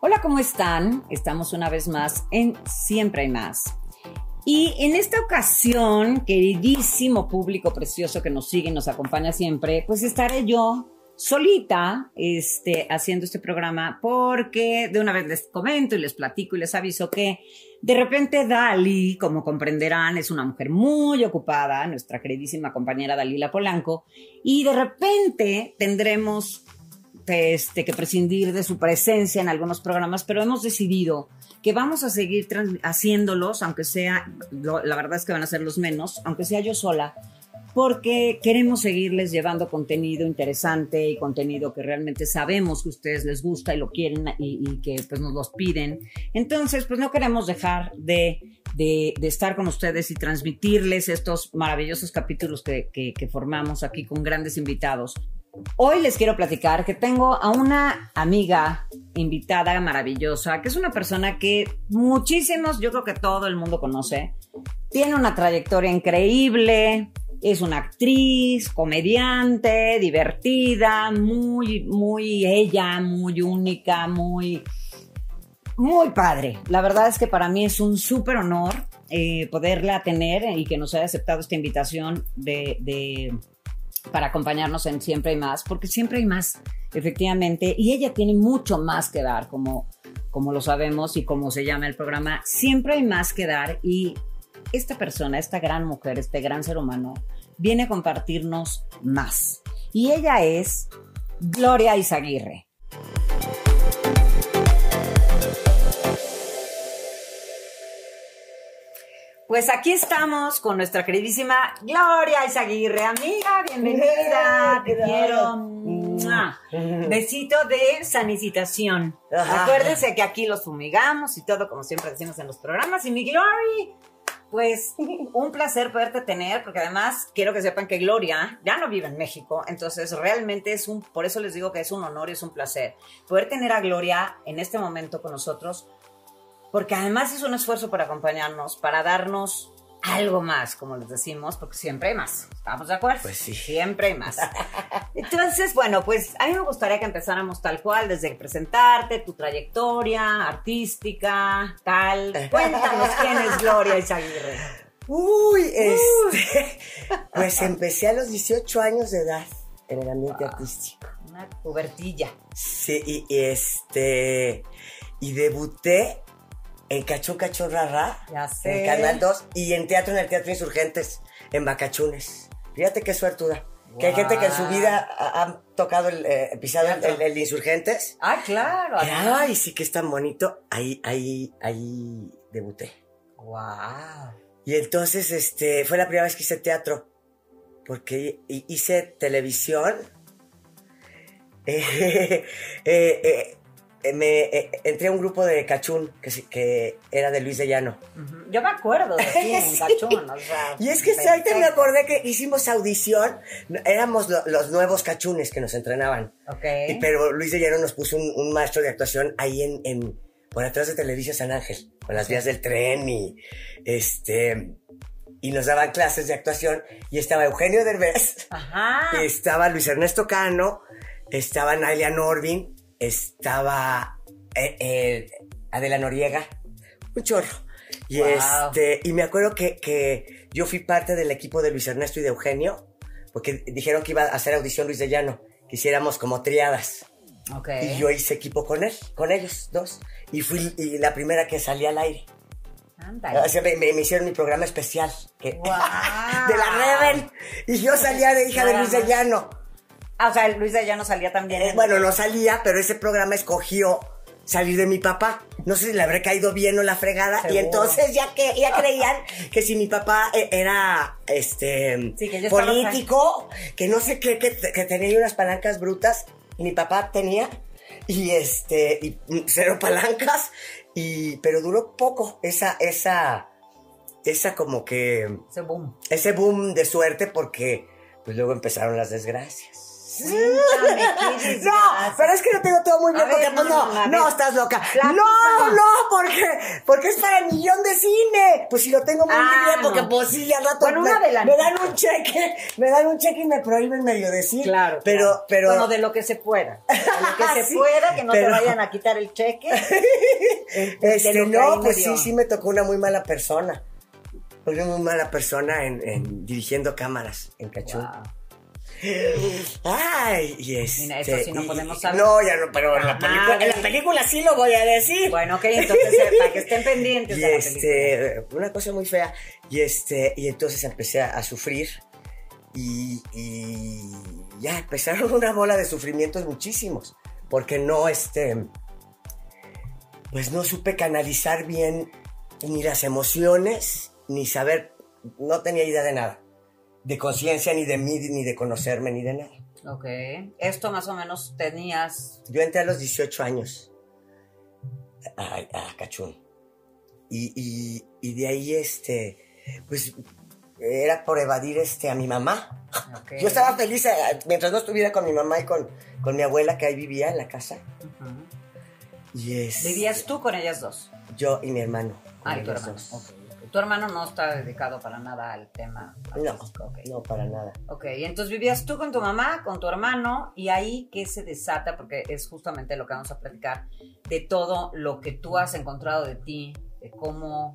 Hola, ¿cómo están? Estamos una vez más en Siempre hay más. Y en esta ocasión, queridísimo público precioso que nos sigue y nos acompaña siempre, pues estaré yo solita este, haciendo este programa porque de una vez les comento y les platico y les aviso que de repente Dali, como comprenderán, es una mujer muy ocupada, nuestra queridísima compañera Dalila Polanco, y de repente tendremos este, que prescindir de su presencia en algunos programas, pero hemos decidido que vamos a seguir haciéndolos, aunque sea, la verdad es que van a ser los menos, aunque sea yo sola, porque queremos seguirles llevando contenido interesante y contenido que realmente sabemos que ustedes les gusta y lo quieren y, que pues nos los piden. Entonces, pues no queremos dejar de, de, estar con ustedes y transmitirles estos maravillosos capítulos que, que formamos aquí con grandes invitados. Hoy les quiero platicar que tengo a una amiga invitada maravillosa, que es una persona que muchísimos, yo creo que todo el mundo conoce. Tiene una trayectoria increíble, es una actriz, comediante, divertida, muy, muy ella, muy única, muy, muy padre. La verdad es que para mí es un súper honor eh, poderla tener y que nos haya aceptado esta invitación de para acompañarnos en Siempre hay más, porque siempre hay más, efectivamente, y ella tiene mucho más que dar, como, como lo sabemos y como se llama el programa, siempre hay más que dar y esta persona, esta gran mujer, este gran ser humano, viene a compartirnos más. Y ella es Gloria Izaguirre. Pues aquí estamos con nuestra queridísima Gloria Isaguirre, amiga, bienvenida, te quiero. Besito de sanicitación. Acuérdense que aquí los fumigamos y todo, como siempre decimos en los programas. Y mi Gloria, pues un placer poderte tener, porque además quiero que sepan que Gloria ya no vive en México, entonces realmente es un, por eso les digo que es un honor y es un placer poder tener a Gloria en este momento con nosotros porque además es un esfuerzo para acompañarnos, para darnos algo más, como les decimos, porque siempre hay más. ¿Estamos de acuerdo? Pues sí. Siempre hay más. Entonces, bueno, pues a mí me gustaría que empezáramos tal cual, desde presentarte, tu trayectoria artística, tal. Cuéntanos quién es Gloria Izaguirre. Uy, este. Pues empecé a los 18 años de edad en el ambiente artístico. Una cubertilla. Sí, y este. Y debuté en Cachón Cachón Rara, en Canal 2, y en teatro, en el Teatro Insurgentes, en Bacachunes. Fíjate qué suertuda. Que hay gente que en su vida ha, tocado el, eh, pisado el, Insurgentes. Ah, claro. Ay, sí que es tan bonito. Ahí, ahí, ahí debuté. Wow. Y entonces, este, fue la primera vez que hice teatro. Porque hice televisión. eh, eh, eh, me eh, entré a un grupo de cachún que, que era de Luis de Llano. Yo me acuerdo de cachún, Y es que ahorita me acordé que hicimos audición, éramos los nuevos cachunes que nos entrenaban. Ok. pero Luis de Llano nos puso un, maestro de actuación ahí en, en, por atrás de Televisa San Ángel, con las vías del tren y este y nos daban clases de actuación y estaba Eugenio Derbez, Ajá. estaba Luis Ernesto Cano, estaba Nailia Norvin estaba eh, eh, Adela Noriega, un chorro. Y, este, y me acuerdo que, yo fui parte del equipo de Luis Ernesto y de Eugenio, porque dijeron que iba a hacer audición Luis de Llano, que hiciéramos como triadas. Y yo hice equipo con él, con ellos dos. Y fui la primera que salí al aire. me, hicieron mi programa especial de la Reven. Y yo salía de hija de Luis de Llano. Ah, o sea, Luis de no salía también. Eh, bueno, no salía, pero ese programa escogió salir de mi papá. No sé si le habré caído bien o la fregada. Y entonces ya que ya creían que si mi papá eh, era este político, que no sé qué, que, tenía unas palancas brutas, y mi papá tenía, y este, y cero palancas, y pero duró poco esa, esa, esa como que. Ese boom. Ese boom de suerte porque pues luego empezaron las desgracias. no, pero es que lo tengo todo muy bien porque pues no, no, estás loca. no, no, porque, porque es para el millón de cine. Pues si lo tengo muy Ah, bien porque no. pues sí, al rato Bueno, me, una me dan un cheque, me dan un cheque y me prohíben medio decir. Claro. Pero, claro. pero. Bueno, de lo que se pueda. De lo que se Sí, pueda, que no pero- te vayan a quitar el cheque. Este, no, pues sí, sí me tocó una muy mala persona. Una muy mala persona en, en dirigiendo cámaras en Cachún. Wow. Ay, y este, Mira, eso sí no y- podemos saber. No, ya no, pero en la película, en la sí. película sí lo voy a decir. Bueno, ok, entonces eh, para que estén pendientes y de la película. este, una cosa muy fea. Y este, y entonces empecé a, a sufrir. Y, y ya empezaron una bola de sufrimientos muchísimos. Porque no, este, pues no supe canalizar bien ni las emociones, ni saber, no tenía idea de nada. De conciencia, ni de mí, ni de conocerme, ni de nada. Ok. Esto más o menos tenías. Yo entré a los 18 años a, a Cachún. Y, y- y de ahí, este, pues, era por evadir este, a mi mamá. ok. Yo estaba feliz eh, mientras no estuviera con mi mamá y con, con mi abuela que ahí vivía en la casa. Ujú. Y es, ¿Vivías tú con ellas dos? Yo y mi hermano. Ah, y tu hermano. dos. Tu hermano no está dedicado para nada al tema No, no, para nada. Ok, entonces vivías tú con tu mamá, con tu hermano, y ahí que se desata, porque es justamente lo que vamos a platicar, de todo lo que tú has encontrado de ti, de cómo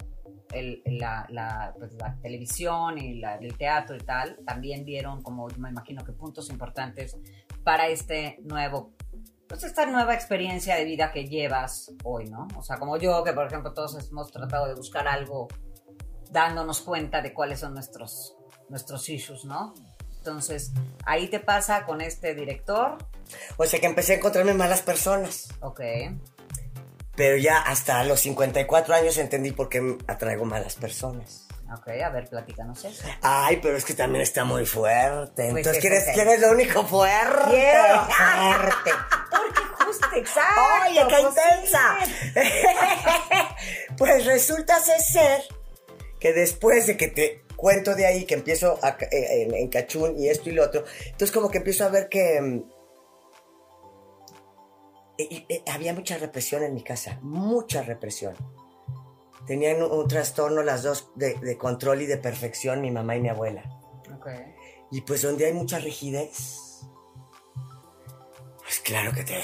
el- la, la- pues, la televisión y la- el teatro y tal, también dieron como, me imagino que puntos importantes para este nuevo, pues esta nueva experiencia de vida que llevas hoy, ¿no? O sea, como yo, que por ejemplo todos hemos tratado de buscar algo dándonos cuenta de cuáles son nuestros, nuestros issues, ¿no? Entonces, ahí te pasa con este director, O sea que empecé a encontrarme malas personas. ok, Pero ya hasta los 54 años entendí por qué atraigo malas personas. ok, a ver, platícanos eso. Ay, pero es que también está muy fuerte. Pues Entonces, es ¿quién es, ok. quién es lo único fuerte? Quiero fuerte. Porque justo, exacto. ¡Oye, qué pues intensa! sí. pues resulta ser que después de que te cuento de ahí, que empiezo a eh, en, en Cachún y esto y lo otro, entonces como que empiezo a ver que mm, eh, eh, había mucha represión en mi casa, mucha represión. Tenían un, un trastorno las dos de, de control y de perfección, mi mamá y mi abuela. Ok. Y pues donde hay mucha rigidez, pues claro que te...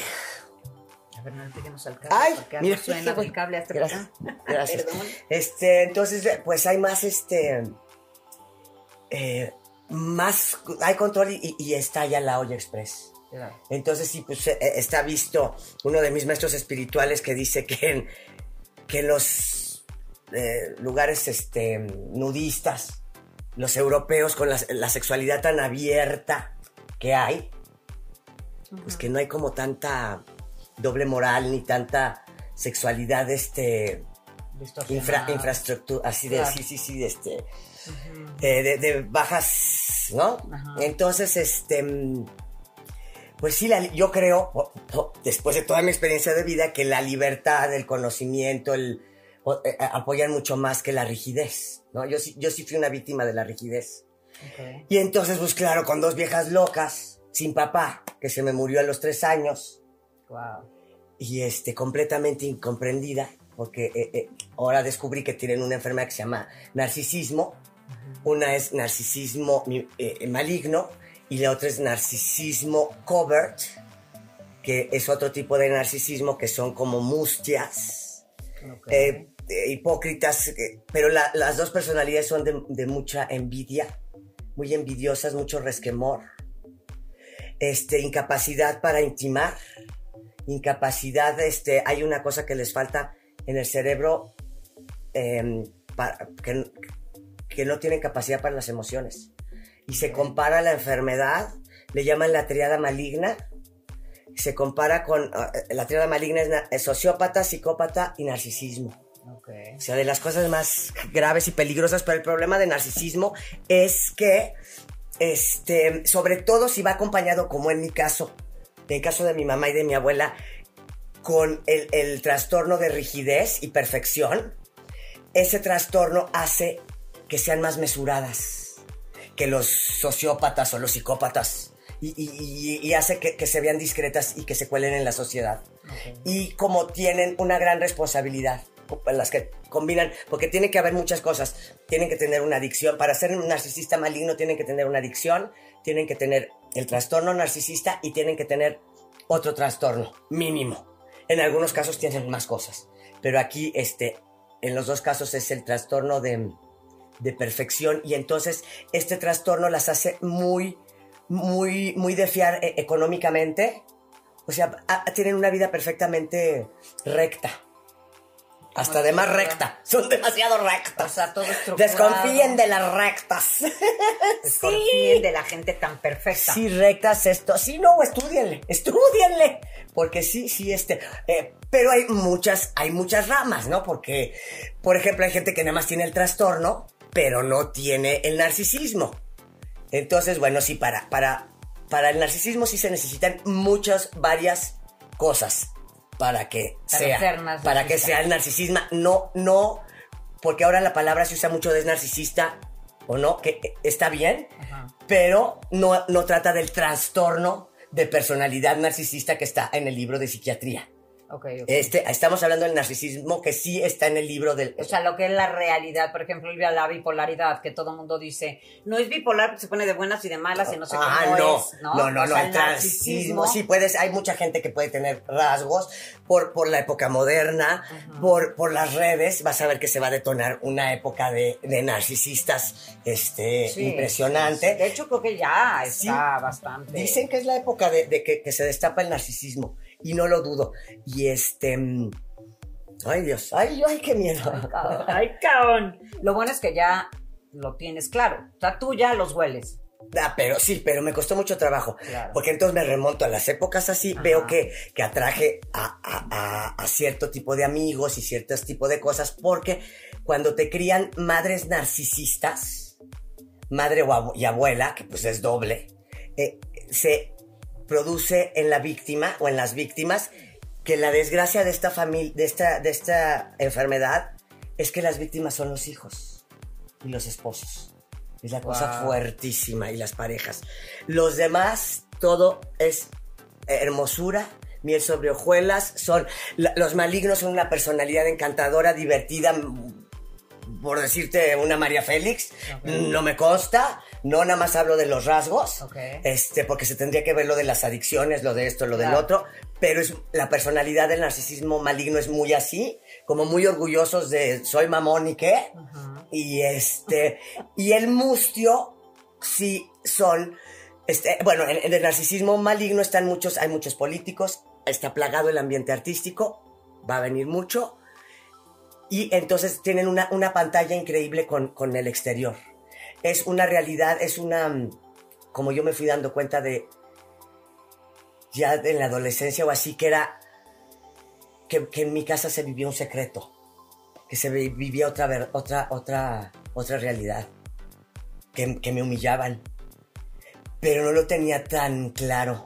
A ver, no le peguemos al cable. Ay, mira, suena del cable hasta Gracias. Gracias. Perdón. Este, entonces, eh, pues hay más, este, eh, más, hay control y, y está ya la olla express. Claro. Entonces, sí, pues eh, está visto uno de mis maestros espirituales que dice que en, que los eh, lugares, este, nudistas, los europeos con la, la sexualidad tan abierta que hay, pues que no hay como tanta doble moral ni tanta sexualidad, este, infra- infraestructura, así de, Claro. sí, sí, sí, de este, eh, de, de bajas, ¿no? Ajá. Entonces, este, pues sí, la- yo creo, después de toda mi experiencia de vida, que la libertad, el conocimiento, el, o- eh, apoyan mucho más que la rigidez, ¿no? Yo sí, yo sí fui una víctima de la rigidez. Y entonces, pues claro, con dos viejas locas, sin papá, que se me murió a los tres años, Wow. y este, completamente incomprendida, porque eh, eh, ahora descubrí que tienen una enfermedad que se llama narcisismo. Una es narcisismo eh, maligno y la otra es narcisismo covert, que es otro tipo de narcisismo que son como mustias, hipócritas, pero la- las dos personalidades son de, de mucha envidia, muy envidiosas, mucho resquemor, este, incapacidad para intimar, incapacidad, este, hay una cosa que les falta en el cerebro em, que, que no tienen capacidad para las emociones. Y se compara la enfermedad, le llaman la triada maligna, se compara con, ah, la triada maligna es, sociópata, psicópata y narcisismo. Ok. O sea, de las cosas más graves y peligrosas, pero el problema de narcisismo es que, este, sobre todo si va acompañado, como en mi caso, en el caso de mi mamá y de mi abuela, con el, el trastorno de rigidez y perfección, ese trastorno hace que sean más mesuradas que los sociópatas o los psicópatas y, hace que, se vean discretas y que se cuelen en la sociedad. Y como tienen una gran responsabilidad, las que combinan, porque tiene que haber muchas cosas. Tienen que tener una adicción. Para ser un narcisista maligno tienen que tener una adicción, tienen que tener el trastorno narcisista y tienen que tener otro trastorno mínimo. En algunos casos tienen más cosas, pero aquí este, en los dos casos es el trastorno de, de perfección y entonces este trastorno las hace muy muy, muy de fiar eh, económicamente. O sea, tienen una vida perfectamente recta. Hasta de más recta. Son demasiado rectas. O sea, todo Desconfíen de las rectas. Desconfíen de la gente tan perfecta. Sí, rectas esto. Sí, no, estudienle. Estudienle. Porque sí, sí, este. Eh, pero hay muchas, hay muchas ramas, ¿no? Porque, por ejemplo, hay gente que nada más tiene el trastorno, pero no tiene el narcisismo. Entonces, bueno, sí, para, para, para el narcisismo sí se necesitan muchas, varias cosas para que sea, para que sea el narcisismo. No, no, porque ahora la palabra se usa mucho de narcisista o no, que está bien, pero no, no trata del trastorno de personalidad narcisista que está en el libro de psiquiatría. Este, estamos hablando del narcisismo que sí está en el libro del... O sea, lo que es la realidad, por ejemplo, la bipolaridad, que todo el mundo dice, no es bipolar, se pone de buenas y de malas y no sé ah, cómo no, es, ¿no? No, no, no, el narcisismo, sí puedes, hay mucha gente que puede tener rasgos por, por la época moderna, por, por las redes, vas a ver que se va a detonar una época de, de narcisistas este, impresionante. De hecho, creo que ya está bastante. Dicen que es la época de, de que, que se destapa el narcisismo y no lo dudo. Y este... Mm, ay Dios, ay, ay, qué miedo. Ay, cabrón. Lo bueno es que ya lo tienes claro. O sea, tú ya los hueles. Ah, pero sí, pero me costó mucho trabajo. Porque entonces me remonto a las épocas así, veo que, que atraje a, a, cierto tipo de amigos y ciertos tipo de cosas, porque cuando te crían madres narcisistas, madre y abuela, que pues es doble, eh, se produce en la víctima o en las víctimas que la desgracia de esta familia, de esta, de esta enfermedad, es que las víctimas son los hijos y los esposos. Es la cosa fuertísima y las parejas. Los demás, todo es hermosura, miel sobre hojuelas, son, los malignos son una personalidad encantadora, divertida, por decirte una María Félix, no me consta, no nada más hablo de los rasgos, este, porque se tendría que ver lo de las adicciones, lo de esto, lo del otro, pero es, la personalidad del narcisismo maligno es muy así, como muy orgullosos de soy mamón y qué, y este, y el mustio sí son, este, bueno, en, el narcisismo maligno están muchos, hay muchos políticos, está plagado el ambiente artístico, va a venir mucho, y entonces tienen una, una pantalla increíble con, con, el exterior. Es una realidad, es una, mm, como yo me fui dando cuenta de, ya en la adolescencia o así, que era, que, en mi casa se vivía un secreto, que se vivía otra, otra, otra, otra realidad, que, que me humillaban, pero no lo tenía tan claro.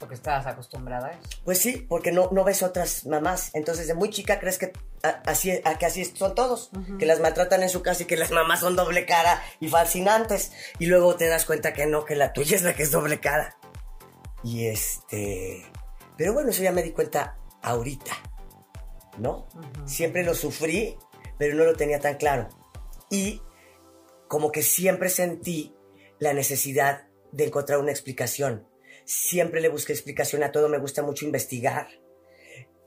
Porque estabas acostumbrada a eso. Pues sí, porque no, no ves otras mamás. Entonces, de muy chica crees que así, a que así son todos. Que las maltratan en su casa y que las mamás son doble cara y fascinantes. Y luego te das cuenta que no, que la tuya es la que es doble cara. Y este. Pero bueno, eso ya me di cuenta ahorita. ¿No? Siempre lo sufrí, pero no lo tenía tan claro. Y como que siempre sentí la necesidad de encontrar una explicación siempre le busqué explicación a todo, me gusta mucho investigar.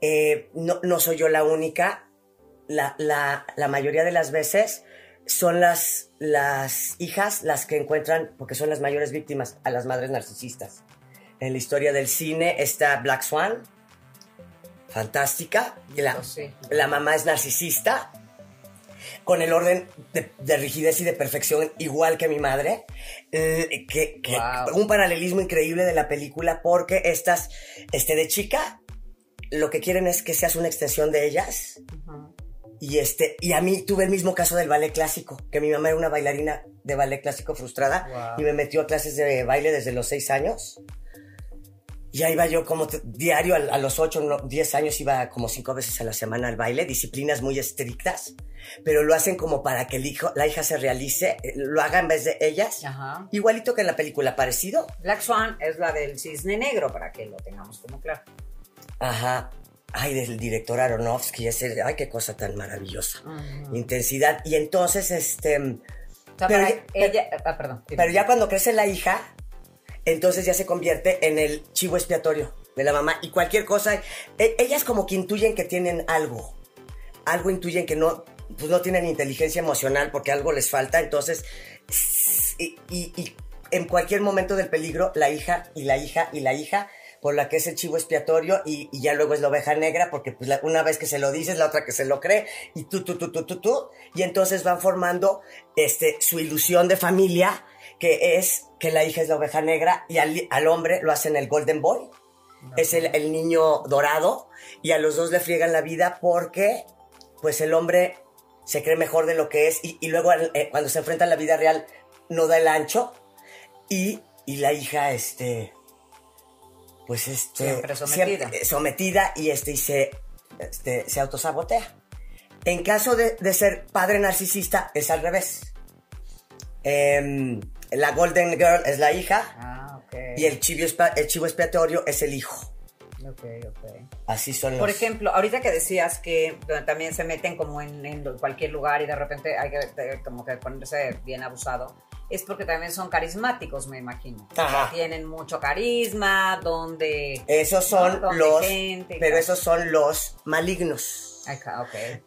Eh, no, no, soy yo la única, la, la, la, mayoría de las veces son las, las hijas las que encuentran, porque son las mayores víctimas, a las madres narcisistas. En la historia del cine está Black Swan, fantástica, la, oh, la mamá es narcisista, con el orden de, rigidez y de perfección igual que mi madre. Eh, que, Un paralelismo increíble de la película porque estas, este, de chica, lo que quieren es que seas una extensión de ellas. Y, este, y a mí tuve el mismo caso del ballet clásico, que mi mamá era una bailarina de ballet clásico frustrada y me metió a clases de baile desde los seis años. ya iba yo como diario a, los 8, 10 años, iba como cinco veces a la semana al baile, disciplinas muy estrictas, pero lo hacen como para que el hijo, la hija se realice, eh, lo haga en vez de ellas. Ajá. Igualito que en la película, parecido. Black Swan es la del cisne negro, para que lo tengamos como claro. Ajá. Ay, del director Aronofsky, ese, ay, qué cosa tan maravillosa. Intensidad. Y entonces, este... pero, ella, ah, perdón. Pero ya cuando crece la hija, entonces ya se convierte en el chivo expiatorio de la mamá y cualquier cosa, e, ellas como que intuyen que tienen algo, algo intuyen que no, pues no tienen inteligencia emocional porque algo les falta, entonces, y, en cualquier momento del peligro, la hija y la hija y la hija por la que es el chivo expiatorio y, ya luego es la oveja negra porque pues una vez que se lo dices, la otra que se lo cree y tú, tú, tú, tú, tú, tú, y entonces van formando este, su ilusión de familia que es que la hija es la oveja negra y al, hombre lo hacen el Golden Boy. Es el, niño dorado y a los dos le friegan la vida porque pues el hombre se cree mejor de lo que es y, luego eh, cuando se enfrenta a la vida real no da el ancho y, la hija este pues este sometida. Eh, sometida y este y se este, se autosabotea. En caso de, de, ser padre narcisista es al revés. Eh, la Golden Girl es la hija. Ah, y el chivo, el chivo expiatorio es el hijo. Ok, ok. Así son los... Por ejemplo, ahorita que decías que también se meten como en, cualquier lugar y de repente hay que como que ponerse bien abusado, es porque también son carismáticos, me imagino. Ajá. Tienen mucho carisma, donde... Esos son los... pero esos son los malignos.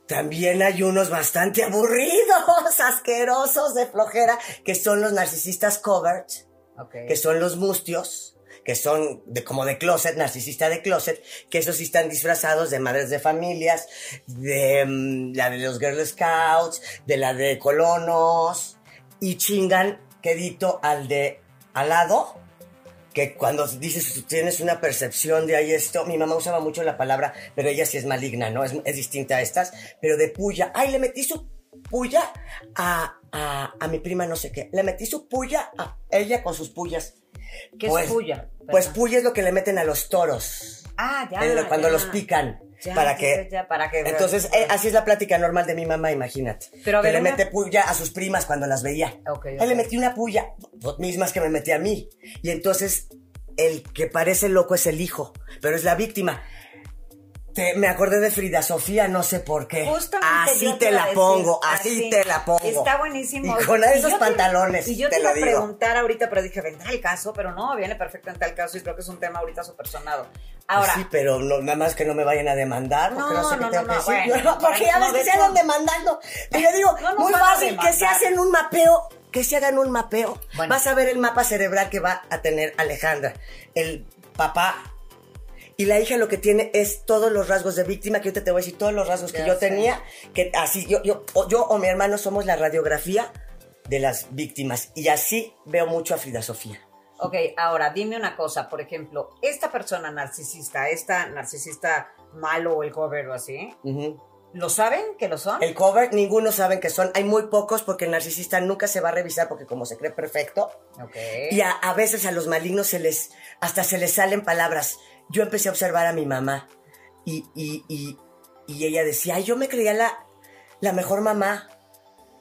También hay unos bastante aburridos, asquerosos de flojera, que son los narcisistas covert, que son los mustios, que son de, como de closet, narcisista de closet, que esos sí están disfrazados de madres de familias, de mm, la de los Girl Scouts, de la de colonos, y chingan quedito al de al lado que cuando dices, tienes una percepción de ahí esto, mi mamá usaba mucho la palabra, pero ella sí es maligna, ¿no? Es, distinta a estas, pero de puya, ay, le metí su puya a, a, mi prima no sé qué, le metí su puya a ella con sus puyas. ¿Qué es pues, puya? Pues puya es lo que le meten a los toros. Ah, ya. cuando los pican. para, que, para que. Entonces, eh, así es la plática normal de mi mamá, imagínate. Pero que le mete puya a sus primas cuando las veía. Okay, le metí una puya, mismas que me metí a mí. Y entonces, el que parece loco es el hijo, pero es la víctima me acordé de Frida Sofía, no sé por qué. así te, la pongo, así, te la pongo. Está buenísimo. Y con esos pantalones. y yo te, iba a preguntar ahorita, pero dije, vendrá el caso, pero no, viene perfectamente al caso y creo que es un tema ahorita súper sonado. Ahora. sí, pero nada más que no me vayan a demandar, porque no, sé qué tengo que decir. porque ya ves que se andan demandando. Pero yo digo, muy fácil, que se hacen un mapeo que se hagan un mapeo. Vas a ver el mapa cerebral que va a tener Alejandra. El papá y la hija lo que tiene es todos los rasgos de víctima, que yo te, voy a decir todos los rasgos que yo tenía, que así, yo, yo, o, yo o mi hermano somos la radiografía de las víctimas. Y así veo mucho a Frida Sofía. Ok, ahora dime una cosa, por ejemplo, esta persona narcisista, esta narcisista malo o el cover o así, ¿lo saben que lo son? El cover, ninguno saben que son. Hay muy pocos porque el narcisista nunca se va a revisar porque como se cree perfecto. Okay. Y a, a veces a los malignos se les, hasta se les salen palabras yo empecé a observar a mi mamá y, ella decía, Ay, yo me creía la, la mejor mamá.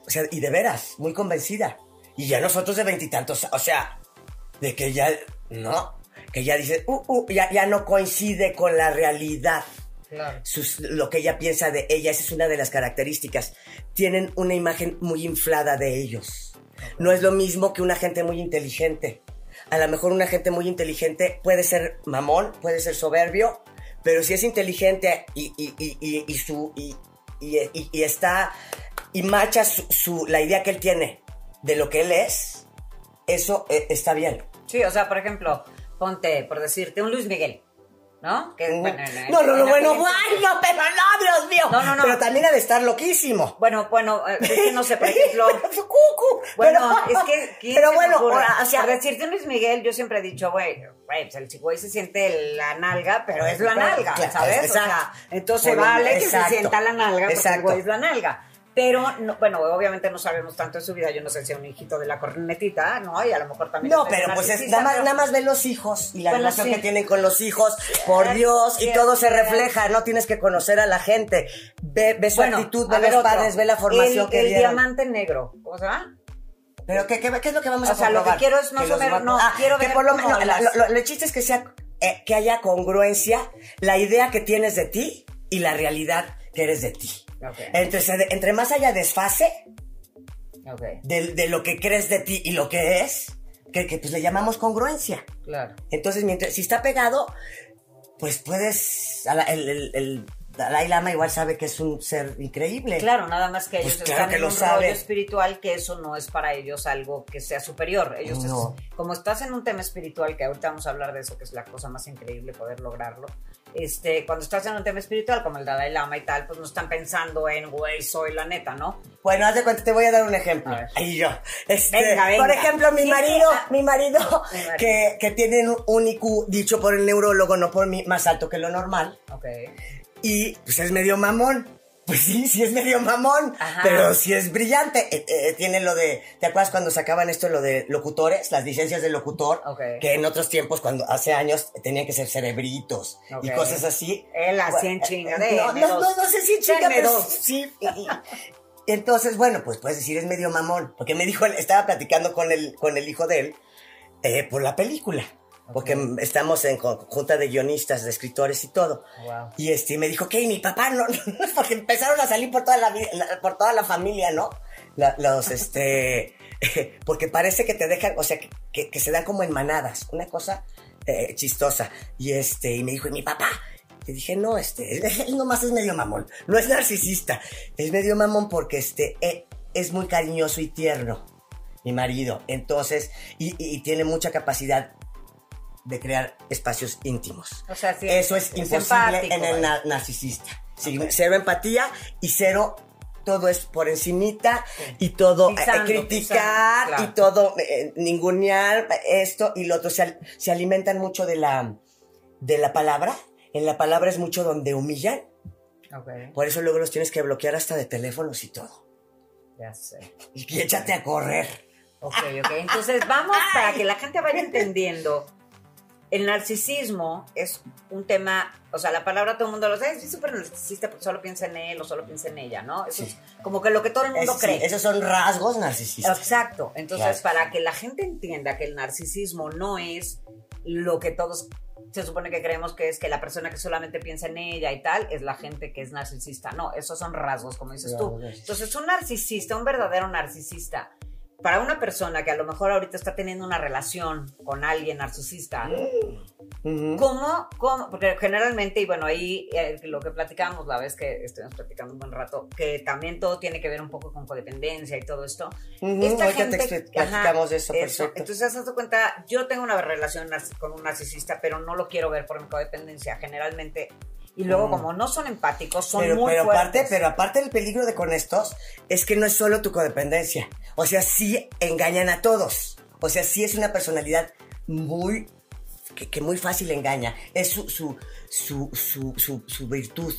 O sea, y de veras, muy convencida. Y ya nosotros de veintitantos, o sea, de que ya, no, que ya dice, uh, uh, ya, ya no coincide con la realidad. Claro. lo que ella piensa de ella, esa es una de las características. Tienen una imagen muy inflada de ellos. No es lo mismo que una gente muy inteligente a lo mejor una gente muy inteligente puede ser mamón, puede ser soberbio, pero si es inteligente y, y, su, y, está y marcha su, la idea que él tiene de lo que él es, eso eh, está bien. Sí, o sea, por ejemplo, ponte, por decirte, un Luis Miguel. ¿No? Que, bueno, no, no, no, bueno, bueno, pero no, Dios mío. No, no, no. Pero también ha de estar loquísimo. Bueno, bueno, eh, es que no sé, por ejemplo. Bueno, es que. ¿quién pero bueno, o sea. A decirte Luis Miguel, yo siempre he dicho, güey, güey, pues el chico ahí se siente la nalga, pero es la nalga, ¿sabes? O sea, entonces vale que se sienta la nalga, porque el güey es la nalga. Pero, bueno, obviamente no sabemos tanto de su vida. Yo no sé si es un hijito de la cornetita, ¿no? Y a lo mejor también. No, pero pues es, nada, más, nada más ve los hijos y la relación que tienen con los hijos, por Dios, y todo se refleja. No tienes que conocer a la gente. Ve, ve su actitud, ve los padres, ve la formación el, que El diamante negro, ¿cómo se llama? Pero ¿qué, qué, qué es lo que vamos a hacer? O sea, lo que quiero es más o menos, no, ah, quiero ver que por lo menos, lo, chiste es que sea, eh, que haya congruencia la idea que tienes de ti y la realidad que eres de ti. Entonces, entre más haya desfase de, lo que crees de ti y lo que es, que, pues le llamamos congruencia. Claro. Entonces, mientras, si está pegado, pues puedes, el, Dalai Lama igual sabe que es un ser increíble. Claro, nada más que pues ellos están en un rollo espiritual que eso no es para ellos algo que sea superior. Ellos como estás en un tema espiritual, que ahorita vamos a hablar de eso, que es la cosa más increíble poder lograrlo. Este, cuando estás en un tema espiritual como el Dalai Lama y tal, pues no están pensando en, güey, soy la neta, ¿no? Bueno, haz de cuenta, te voy a dar un ejemplo. Ahí yo. Este, Por ejemplo, mi marido, mi marido, que, que tiene un IQ dicho por el neurólogo, no por mí, más alto que lo normal. Ok y pues es medio mamón. Pues sí, sí es medio mamón, pero sí es brillante. Eh, eh, tiene lo de, ¿te acuerdas cuando sacaban esto, lo de locutores, las licencias de locutor? Que en otros tiempos, cuando hace años, tenían que ser cerebritos y cosas así. Él hacía en chinga no, no, no, sé si en chinga, pero sí. entonces, bueno, pues puedes decir es medio mamón, porque me dijo, estaba platicando con el, con el hijo de él eh, por la película. Porque estamos en junta de guionistas, de escritores y todo. Y este, me dijo, que mi papá no, porque empezaron a salir por toda la, por toda la familia, ¿no? los, este, porque parece que te dejan, o sea, que, que, se dan como en manadas, una cosa eh, chistosa. Y este, y me dijo, ¿y mi papá? Y dije, no, este, él nomás es medio mamón, no es narcisista, es medio mamón porque este, eh, es muy cariñoso y tierno, mi marido. Entonces, y, y tiene mucha capacidad de crear espacios íntimos. O sea, Eso es, imposible en el narcisista. Cero empatía y cero todo es por encimita y todo eh, criticar y todo eh, ningunear esto y lo otro. Se, se, alimentan mucho de la, de la palabra. En la palabra es mucho donde humillan. Por eso luego los tienes que bloquear hasta de teléfonos y todo. Ya sé. Y échate a correr. Ok, ok. Entonces vamos para que la gente vaya entendiendo el narcisismo es un tema, o sea, la palabra todo el mundo lo sabe, es súper narcisista porque solo piensa en él o solo piensa en ella, ¿no? Eso es como que lo que todo el mundo cree. esos son rasgos narcisistas. Exacto. Entonces, para que la gente entienda que el narcisismo no es lo que todos se supone que creemos que es que la persona que solamente piensa en ella y tal es la gente que es narcisista. No, esos son rasgos, como dices tú. Entonces, un narcisista, un verdadero narcisista, para una persona que a lo mejor ahorita está teniendo una relación con alguien narcisista, ¿cómo, ¿cómo? Porque generalmente, y bueno, ahí eh, lo que platicamos la vez que estuvimos platicando un buen rato, que también todo tiene que ver un poco con codependencia y todo esto. esta gente, te platicamos eso. Entonces, haz cuenta, yo tengo una relación con un narcisista, pero no lo quiero ver por mi codependencia. Generalmente y luego, mm. como no son empáticos, son pero, muy pero fuertes. Aparte, pero aparte el peligro de con estos es que no es solo tu codependencia. O sea, sí engañan a todos. O sea, sí es una personalidad muy... que, muy fácil engaña. Es su, su, su, su, su, virtud.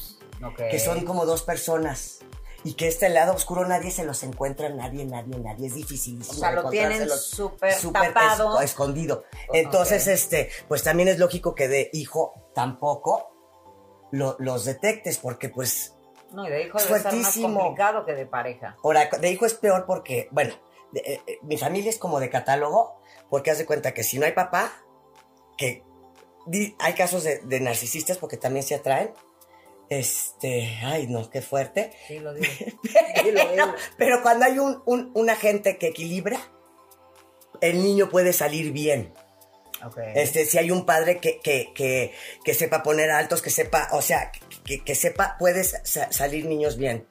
Que son como dos personas. Y que este lado oscuro nadie se los encuentra, nadie, nadie, nadie. Es difícil. O sea, lo tienen súper tapado. escondido. Entonces, este, pues también es lógico que de hijo tampoco los detectes, porque pues... No, y de hijo es más complicado que de pareja. Ahora, de hijo es peor porque, bueno, eh, eh, mi familia es como de catálogo, porque haz de cuenta que si no hay papá, que hay casos de, narcisistas porque también se atraen. Este, ay, no, qué fuerte. Sí, lo digo. pero, cuando hay un, un, un agente que equilibra, el niño puede salir bien. Este, si hay un padre que, que, sepa poner altos, que sepa, o sea, que, sepa, puedes salir niños bien.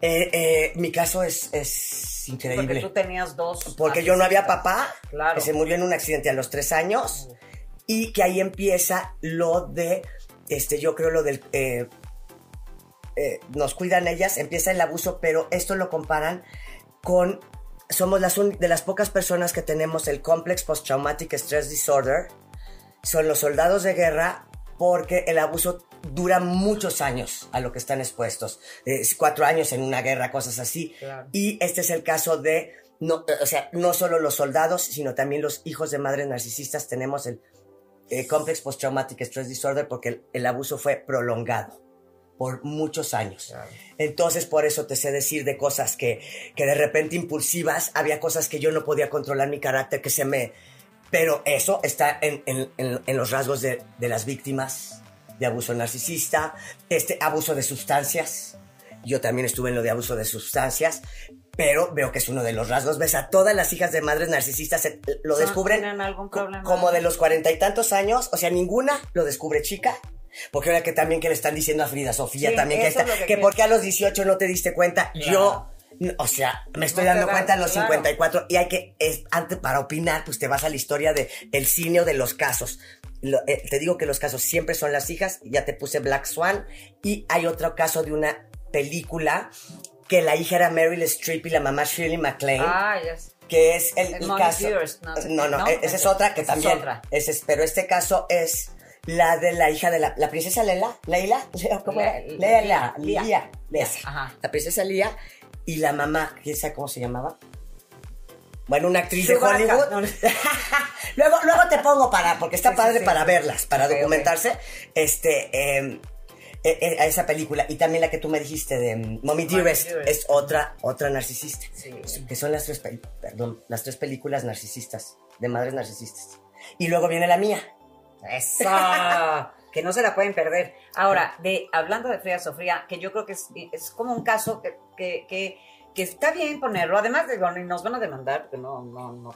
Eh, eh, mi caso es, es increíble. Porque tú tenías dos. Porque yo no había papá, que se murió en un accidente a los tres años, y que ahí empieza lo de, este, yo creo lo del, eh, nos cuidan ellas, empieza el abuso, pero esto lo comparan con somos las de las pocas personas que tenemos el Complex Post-Traumatic Stress Disorder. Son los soldados de guerra porque el abuso dura muchos años a lo que están expuestos. Es cuatro años en una guerra, cosas así. Y este es el caso de, no, o sea, no solo los soldados, sino también los hijos de madres narcisistas tenemos el eh, Complex Post-Traumatic Stress Disorder porque el, abuso fue prolongado por muchos años. Entonces, por eso te sé decir de cosas que, que de repente impulsivas, había cosas que yo no podía controlar mi carácter, que se me pero eso está en, los rasgos de, las víctimas de abuso narcisista, este abuso de sustancias. Yo también estuve en lo de abuso de sustancias, pero veo que es uno de los rasgos. Ves a todas las hijas de madres narcisistas lo descubren algún problema? como de los cuarenta y tantos años, o sea, ninguna lo descubre chica. Porque ahora que también que le están diciendo a Frida Sofía también que, está, que, porque a los 18 no te diste cuenta, yo o sea, me estoy dando cuenta a los 54 y hay que, antes para opinar, pues te vas a la historia de el cine o de los casos. Eh, te digo que los casos siempre son las hijas, ya te puse Black Swan y hay otro caso de una película que la hija era Meryl Streep y la mamá Shirley MacLaine. Ah, Que es el, caso. no, no, e, esa es otra que también. Es otra. pero este caso es la de la hija de la, la princesa Lela, Leila, ¿cómo era? Leila, Lía, La princesa Lía y la mamá, ¿quién sabe cómo se llamaba? Bueno, una actriz de Hollywood. luego, luego te pongo para, porque está padre para verlas, para documentarse. Este, em, a esa película. Y también la que tú me dijiste de em, Mommy Dearest es otra, otra narcisista. Que son las tres, perdón, las tres películas narcisistas, de madres narcisistas. Y luego viene la mía. Esa. que no se la pueden perder. Ahora, de, hablando de Frida Sofía, que yo creo que es, es como un caso que, que, que, está bien ponerlo, además de, bueno, y nos van a demandar, porque no, no, no,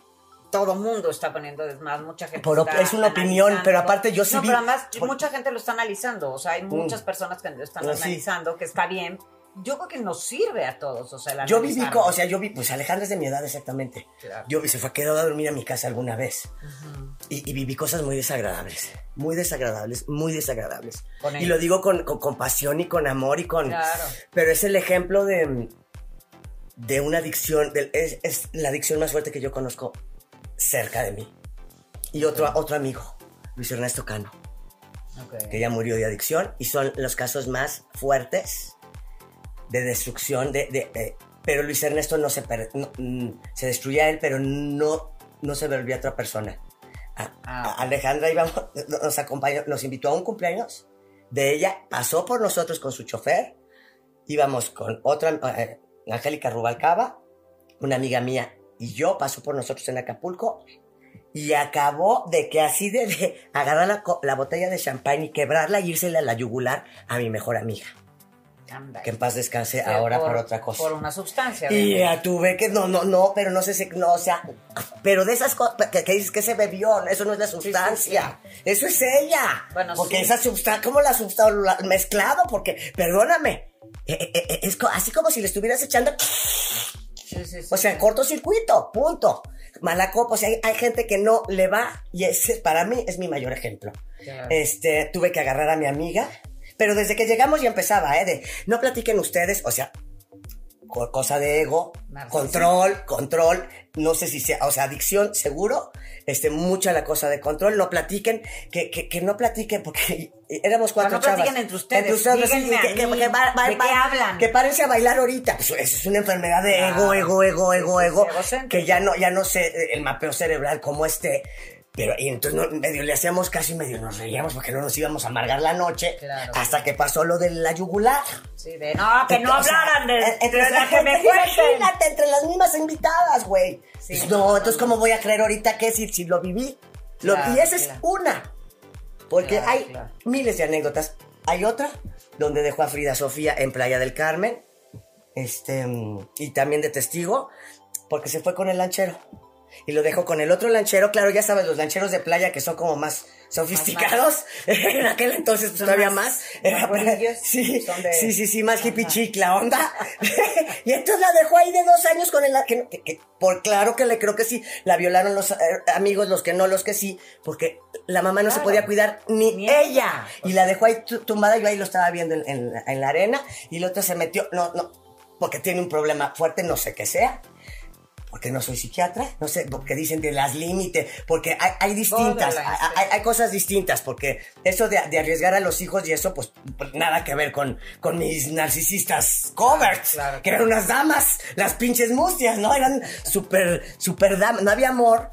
todo mundo está poniendo, es más, mucha gente Es una opinión, pero aparte yo sí No, pero además mucha gente lo está analizando, o sea, hay muchas mm. personas que lo están pues analizando, que está bien, yo creo que nos sirve a todos, o sea, Yo viví, o sea, yo vi, pues Alejandra es de mi edad exactamente. Yo se fue quedó a dormir a mi casa alguna vez. y, viví cosas muy desagradables, muy desagradables, muy desagradables. Y lo digo con, con, pasión y con amor y con... Claro. Pero es el ejemplo de, de una adicción, es, es, la adicción más fuerte que yo conozco cerca de mí. Y otro, otro amigo, Luis Ernesto Cano. Que ya murió de adicción y son los casos más fuertes de destrucción, de, pero Luis Ernesto no se, mm, se destruía él, pero no, no se volvía otra persona. Ah. Alejandra íbamos, nos acompañó, nos invitó a un cumpleaños de ella, pasó por nosotros con su chofer, íbamos con otra, eh, Angélica Rubalcaba, una amiga mía y yo, pasó por nosotros en Acapulco y acabó de que así de, agarrar la, la, botella de champán y quebrarla y írsela a la yugular a mi mejor amiga. Que en paz descanse ahora por, otra cosa. Por una sustancia. Y ya tuve que, no, no, no, pero no sé si, no, o sea, pero de esas cosas que, dices que se bebió, eso no es la sustancia, eso es ella. Bueno, porque esa sustancia, ¿cómo la sustancia? Mezclado, porque, perdóname, eh, eh, eh, es así como si le estuvieras echando, o sea, cortocircuito, punto. Mala copa, o sea, hay, gente que no le va y ese para mí es mi mayor ejemplo. Este, tuve que agarrar a mi amiga pero desde que llegamos ya empezaba, ¿eh? De, no platiquen ustedes, o sea, cosa de ego, control, control, no sé si sea, o sea, adicción, seguro, este, mucha la cosa de control, no platiquen, que, que, que no platiquen, porque éramos cuatro no platiquen entre ustedes, entre ustedes que, que, ¿de qué hablan? Que parece a bailar ahorita, pues eso es una enfermedad de ego, ego, ego, ego, ego, que ya no, ya no sé el mapeo cerebral como este, pero, y entonces medio le hacíamos casi medio nos reíamos porque no nos íbamos a amargar la noche. Hasta que pasó lo de la yugular. Sí, de no, que no hablaran de, entre, la que me Imagínate, entre las mismas invitadas, güey. no, entonces, ¿cómo voy a creer ahorita que si, si lo viví? Lo, y esa es una. Porque hay miles de anécdotas. Hay otra donde dejó a Frida Sofía en Playa del Carmen. Este, y también de testigo, porque se fue con el lanchero y lo dejo con el otro lanchero. Claro, ya sabes, los lancheros de playa que son como más sofisticados. en aquel entonces, pues todavía más. sí, sí, sí, sí, más hippie chic la onda. y entonces la dejó ahí de dos años con el... Que, por claro que le creo que sí. La violaron los eh, amigos, los que no, los que sí. Porque la mamá no se podía cuidar ni, ella. Y la dejó ahí tumbada. Yo ahí lo estaba viendo en, en la arena. Y el otro se metió... No, no. Porque tiene un problema fuerte, no sé qué sea porque no soy psiquiatra, no sé, porque dicen de las límites, porque hay, distintas, hay, cosas distintas, porque eso de, arriesgar a los hijos y eso, pues, nada que ver con, con mis narcisistas covers, que eran unas damas, las pinches mustias, ¿no? Eran súper, súper damas, no había amor,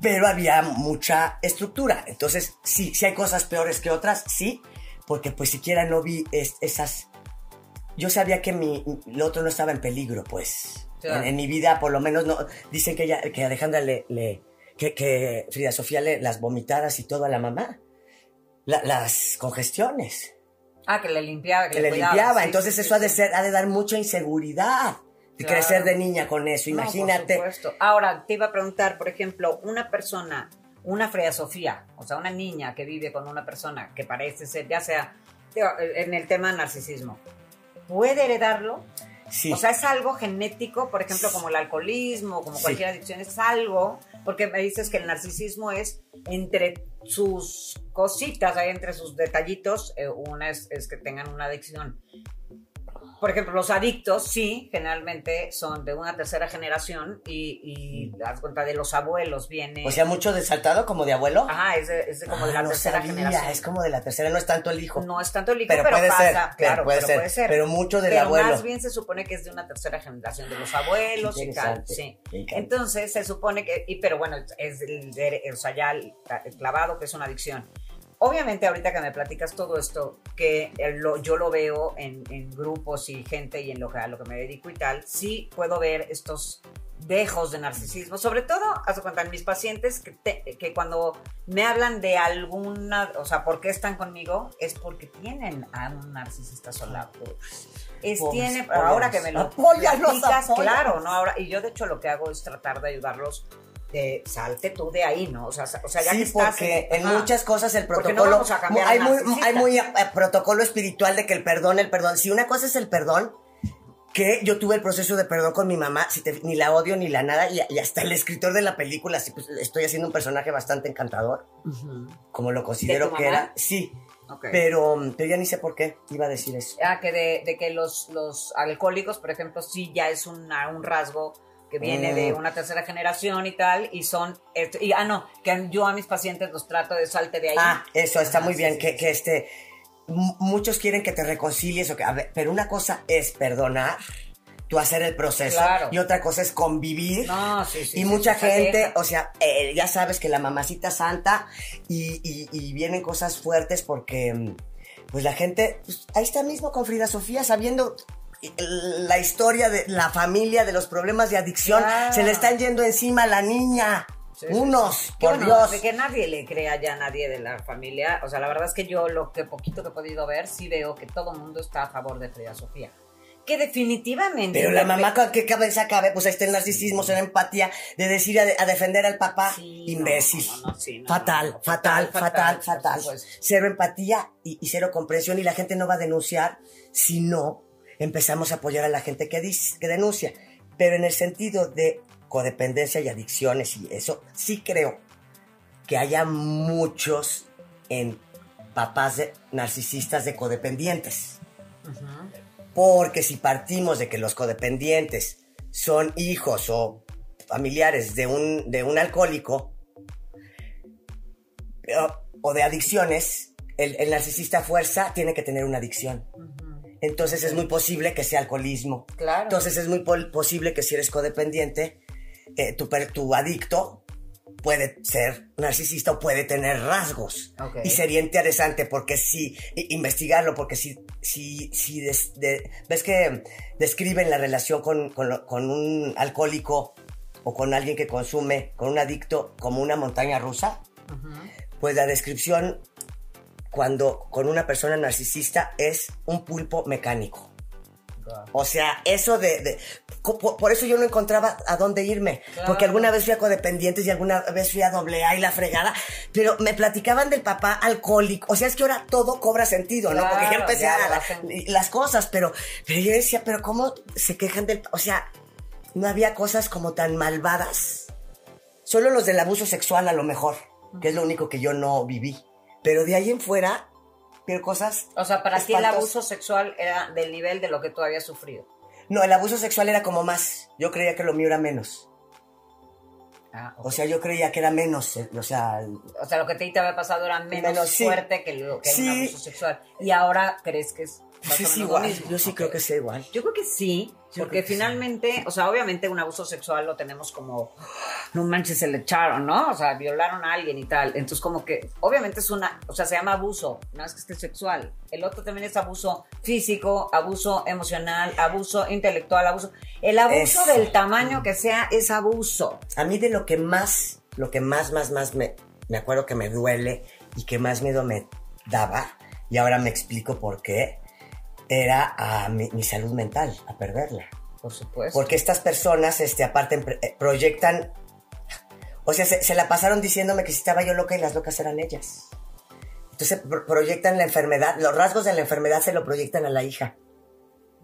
pero había mucha estructura. Entonces, sí, sí hay cosas peores que otras, sí, porque pues siquiera no vi esas... Yo sabía que mi, el otro no estaba en peligro, pues. En, mi vida, por lo menos, no. Dicen que, ella, que Alejandra le. le que, que, Frida Sofía le las vomitadas y todo a la mamá. las congestiones. Ah, que le limpiaba. Que, le, limpiaba. Entonces, eso ha de ser, ha de dar mucha inseguridad. De crecer de niña con eso, imagínate. por supuesto. Ahora, te iba a preguntar, por ejemplo, una persona, una Frida Sofía, o sea, una niña que vive con una persona que parece ser, ya sea en el tema narcisismo, ¿puede heredarlo? O sea, es algo genético, por ejemplo, como el alcoholismo, como cualquier adicción, es algo, porque me dices que el narcisismo es entre sus cositas, hay entre sus detallitos, eh, una es, es, que tengan una adicción por ejemplo, los adictos, sí, generalmente son de una tercera generación y, y das cuenta de los abuelos viene. O sea, mucho desaltado como de abuelo. Ajá, es, de, como de la ah, tercera generación. Es como de la tercera, no es tanto el hijo. No es tanto el hijo, pero, puede ser, claro, puede, ser, puede ser. Pero mucho del abuelo. Pero más bien se supone que es de una tercera generación, de los abuelos y tal. Sí. Entonces se supone que, y, pero bueno, es el, o sea, ya el clavado que es una adicción. Obviamente ahorita que me platicas todo esto, que yo lo veo en, grupos y gente y en lo que, a lo que me dedico y tal, sí puedo ver estos dejos de narcisismo, sobre todo, haz cuenta, en mis pacientes que, que cuando me hablan de alguna, o sea, ¿por qué están conmigo? Es porque tienen a un narcisista solado. Es, tiene, ahora que me lo platicas, claro, ¿no? Ahora, y yo de hecho lo que hago es tratar de ayudarlos de salte tú de ahí, ¿no? O sea, o sea ya sí, porque en muchas cosas el protocolo hay muy, hay muy eh, protocolo espiritual de que el perdón, el perdón. Si una cosa es el perdón, que yo tuve el proceso de perdón con mi mamá, si ni la odio ni la nada, y, hasta el escritor de la película, si pues, estoy haciendo un personaje bastante encantador, como lo considero que era. Sí. Pero, pero ya ni sé por qué iba a decir eso. Ah, que de, de que los, los alcohólicos, por ejemplo, sí ya es un rasgo que viene de mm. una tercera generación y tal, y son, y, ah, no, que yo a mis pacientes los trato de salte de ahí. Ah, eso está muy bien, que, que, este, muchos quieren que te reconcilies, o que, a ver, pero una cosa es perdonar, tú hacer el proceso, y otra cosa es convivir, no, sí, sí, y mucha gente, o sea, eh, ya sabes que la mamacita santa, y, y, y vienen cosas fuertes porque pues la gente, pues, ahí está mismo con Frida Sofía, sabiendo la historia de la familia, de los problemas de adicción, se le están yendo encima a la niña. Unos, por Dios. De que nadie le crea ya a nadie de la familia. O sea, la verdad es que yo lo que poquito que he podido ver, sí veo que todo el mundo está a favor de Frida Sofía que definitivamente. Pero la mamá, ¿qué cabeza cabe? Pues ahí está el narcisismo, la empatía, de decir a, defender al papá. Imbécil. fatal, fatal, fatal, fatal, Cero empatía y, y, cero comprensión, y la gente no va a denunciar si no empezamos a apoyar a la gente que, dice, que denuncia. Pero en el sentido de codependencia y adicciones y eso, sí creo que haya muchos en papás de, narcisistas de codependientes. Porque si partimos de que los codependientes son hijos o familiares de un, de un alcohólico o, de adicciones, el, narcisista fuerza tiene que tener una adicción entonces es muy posible que sea alcoholismo. Claro. Entonces es muy posible que si eres codependiente, eh, tu, tu, adicto puede ser narcisista o puede tener rasgos. Y sería interesante porque si, investigarlo, porque si, si, si ves que describen la relación con, con, un alcohólico o con alguien que consume, con un adicto, como una montaña rusa, pues la descripción cuando con una persona narcisista es un pulpo mecánico. O sea, eso de... por, eso yo no encontraba a dónde irme. Porque alguna vez fui a codependientes y alguna vez fui a doble A y la fregada. Pero me platicaban del papá alcohólico. O sea, es que ahora todo cobra sentido, ¿no? Porque ya empecé a las cosas. Pero, pero yo decía, pero ¿cómo se quejan del... O sea, no había cosas como tan malvadas. Solo los del abuso sexual a lo mejor. Que es lo único que yo no viví. Pero de ahí en fuera, pero cosas. O sea, para ti el abuso sexual era del nivel de lo que tú habías sufrido. No, el abuso sexual era como más. Yo creía que lo mío era menos. Ah, o sea, yo creía que era menos, eh, o sea... O sea, lo que te, había pasado era menos, fuerte que, lo, que un abuso sexual. Y ahora crees que es pues es igual, yo sí creo que sea igual. Yo creo que sí, porque finalmente, o sea, obviamente un abuso sexual lo tenemos como, no manches, se le echaron, ¿no? O sea, violaron a alguien y tal. Entonces, como que, obviamente es una, o sea, se llama abuso, no es que esté sexual. El otro también es abuso físico, abuso emocional, abuso intelectual, abuso. El abuso del tamaño que sea es abuso. A mí de lo que más, lo que más, más, más me, me acuerdo que me duele y que más miedo me daba, y ahora me explico por qué era a mi, salud mental, a perderla. Por supuesto. Porque estas personas, este, aparte, eh, proyectan, o sea, se, la pasaron diciéndome que si estaba yo loca y las locas eran ellas. Entonces proyectan la enfermedad, los rasgos de la enfermedad se lo proyectan a la hija.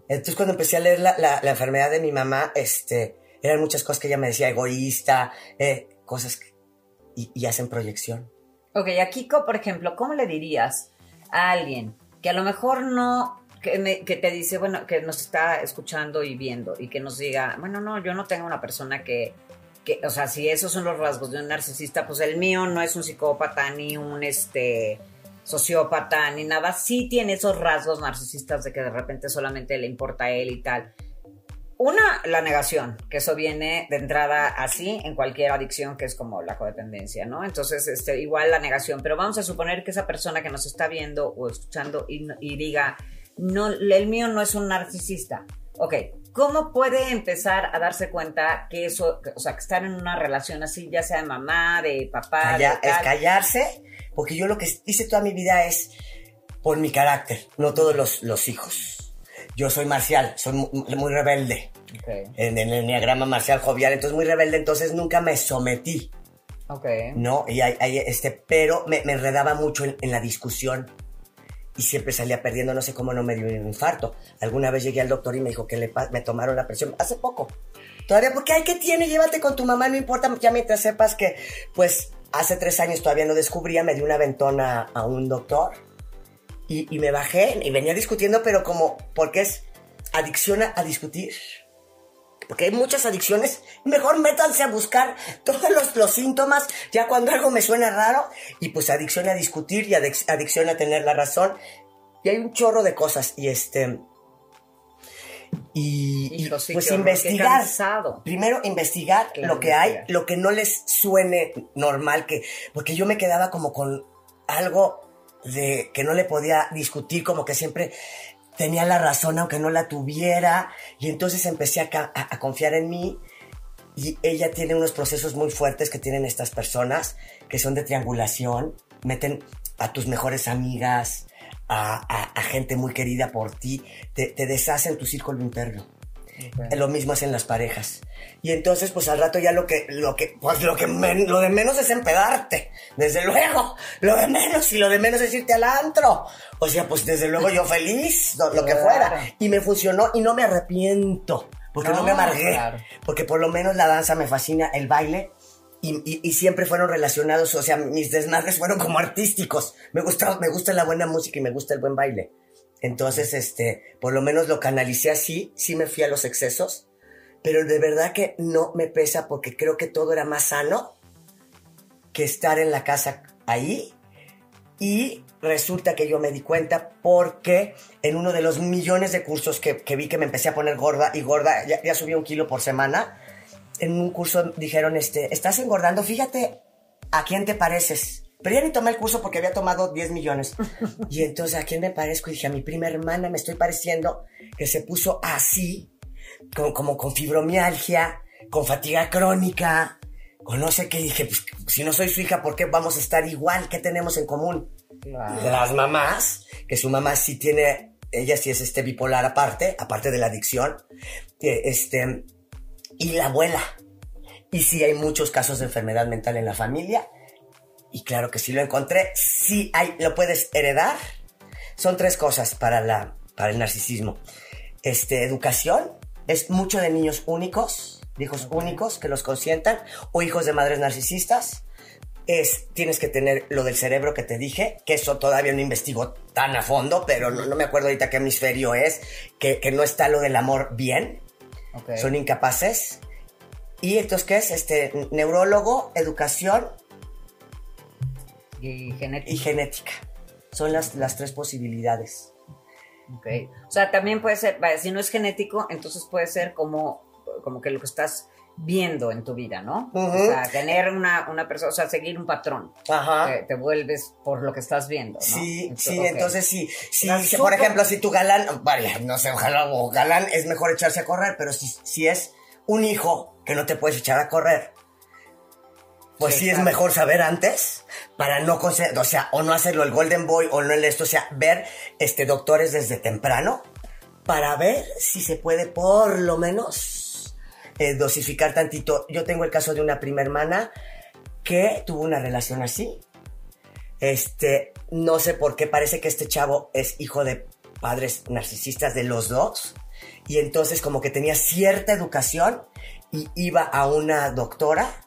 Entonces cuando empecé a leer la, enfermedad de mi mamá, este, eran muchas cosas que ella me decía, egoísta, eh, cosas y, y hacen proyección. Ok, a Kiko, por ejemplo, ¿cómo le dirías a alguien que a lo mejor no que, te dice, bueno, que nos está escuchando y viendo y que nos diga, bueno, no, yo no tengo una persona que, que, o sea, si esos son los rasgos de un narcisista, pues el mío no es un psicópata ni un este sociópata ni nada, sí tiene esos rasgos narcisistas de que de repente solamente le importa a él y tal. Una, la negación, que eso viene de entrada así en cualquier adicción que es como la codependencia, ¿no? Entonces, este, igual la negación, pero vamos a suponer que esa persona que nos está viendo o escuchando y, y diga, no, el mío no es un narcisista. Ok, ¿cómo puede empezar a darse cuenta que eso, o sea, que estar en una relación así, ya sea de mamá, de papá, de es callarse, porque yo lo que hice toda mi vida es por mi carácter, no todos los, hijos. Yo soy marcial, soy muy, rebelde. En, el enneagrama marcial jovial, entonces muy rebelde, entonces nunca me sometí. Ok. No, y este, pero me, enredaba mucho en la discusión y siempre salía perdiendo, no sé cómo no me dio un infarto. Alguna vez llegué al doctor y me dijo que le me tomaron la presión hace poco. Todavía, porque hay que tiene, llévate con tu mamá, no importa, ya mientras sepas que, pues, hace tres años todavía no descubría, me dio una ventona a un doctor y, y me bajé y venía discutiendo, pero como, porque es adicción a discutir porque hay muchas adicciones, mejor métanse a buscar todos los, los, síntomas ya cuando algo me suena raro y pues adicción a discutir y adicción a tener la razón. Y hay un chorro de cosas y este... Y, pues investigar. Primero investigar lo que hay, lo que no les suene normal, que porque yo me quedaba como con algo de que no le podía discutir, como que siempre tenía la razón aunque no la tuviera y entonces empecé a, confiar en mí y ella tiene unos procesos muy fuertes que tienen estas personas que son de triangulación, meten a tus mejores amigas, a, gente muy querida por ti, te, te deshacen tu círculo interno. Lo mismo hacen las parejas. Y entonces, pues al rato ya lo que, lo que, pues lo que, lo de menos es empedarte. Desde luego. Lo de menos y lo de menos es irte al antro. O sea, pues desde luego yo feliz, lo, que fuera. Y me funcionó y no me arrepiento. Porque no, me amargué. Porque por lo menos la danza me fascina, el baile. Y, y, siempre fueron relacionados, o sea, mis desmadres fueron como artísticos. Me gusta, me gusta la buena música y me gusta el buen baile. Entonces, este, por lo menos lo canalicé así, sí me fui a los excesos, pero de verdad que no me pesa porque creo que todo era más sano que estar en la casa ahí. Y resulta que yo me di cuenta porque en uno de los millones de cursos que, vi que me empecé a poner gorda y gorda, ya, ya subí un kilo por semana, en un curso dijeron, este, estás engordando, fíjate a quién te pareces. Pero ya ni tomé el curso porque había tomado 10 millones. Y entonces, ¿a quién me parezco? Y dije, a mi prima hermana me estoy pareciendo que se puso así, como con fibromialgia, con fatiga crónica, con no sé qué. dije, pues si no soy su hija, ¿por qué vamos a estar igual? ¿Qué tenemos en común? Las mamás, que su mamá sí tiene, ella sí es este bipolar aparte, aparte de la adicción, este, y la abuela. Y sí hay muchos casos de enfermedad mental en la familia y claro que sí lo encontré. Sí hay, lo puedes heredar. Son tres cosas para, la, para el narcisismo. Este, educación, es mucho de niños únicos, hijos únicos que los consientan, o hijos de madres narcisistas. Es, tienes que tener lo del cerebro que te dije, que eso todavía no investigo tan a fondo, pero no, me acuerdo ahorita qué hemisferio es, que, no está lo del amor bien. Son incapaces. Y entonces, ¿qué es? Este, neurólogo, educación y genética. Y genética. Son las, las tres posibilidades. Ok. O sea, también puede ser, si no es genético, entonces puede ser como, como que lo que estás viendo en tu vida, ¿no? O sea, tener una, una, persona, o sea, seguir un patrón. Ajá. Te, vuelves por lo que estás viendo, ¿no? Sí, sí, entonces sí. sí por ejemplo, si tu galán, vale, no sé, ojalá o galán es mejor echarse a correr, pero si, si es un hijo que no te puedes echar a correr, pues sí, es mejor saber antes para no o sea, o no hacerlo el Golden Boy o no el esto, o sea, ver este doctores desde temprano para ver si se puede por lo menos eh, dosificar tantito. Yo tengo el caso de una prima hermana que tuvo una relación así. Este, no sé por qué parece que este chavo es hijo de padres narcisistas de los dos y entonces como que tenía cierta educación y iba a una doctora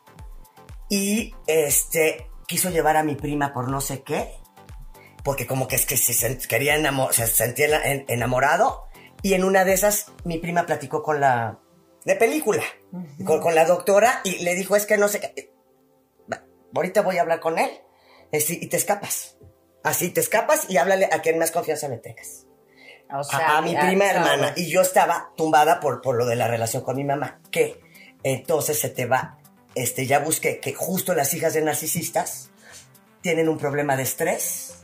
y este quiso llevar a mi prima por no sé qué, porque como que es que se quería enamor se sentía enamorado y en una de esas mi prima platicó con la de película, con, la doctora y le dijo es que no sé qué, ahorita voy a hablar con él y te escapas. Así te escapas y háblale a quien más confianza le tengas. a, mi prima hermana. Y yo estaba tumbada por, por lo de la relación con mi mamá. Que entonces se te va este, ya busqué que justo las hijas de narcisistas tienen un problema de estrés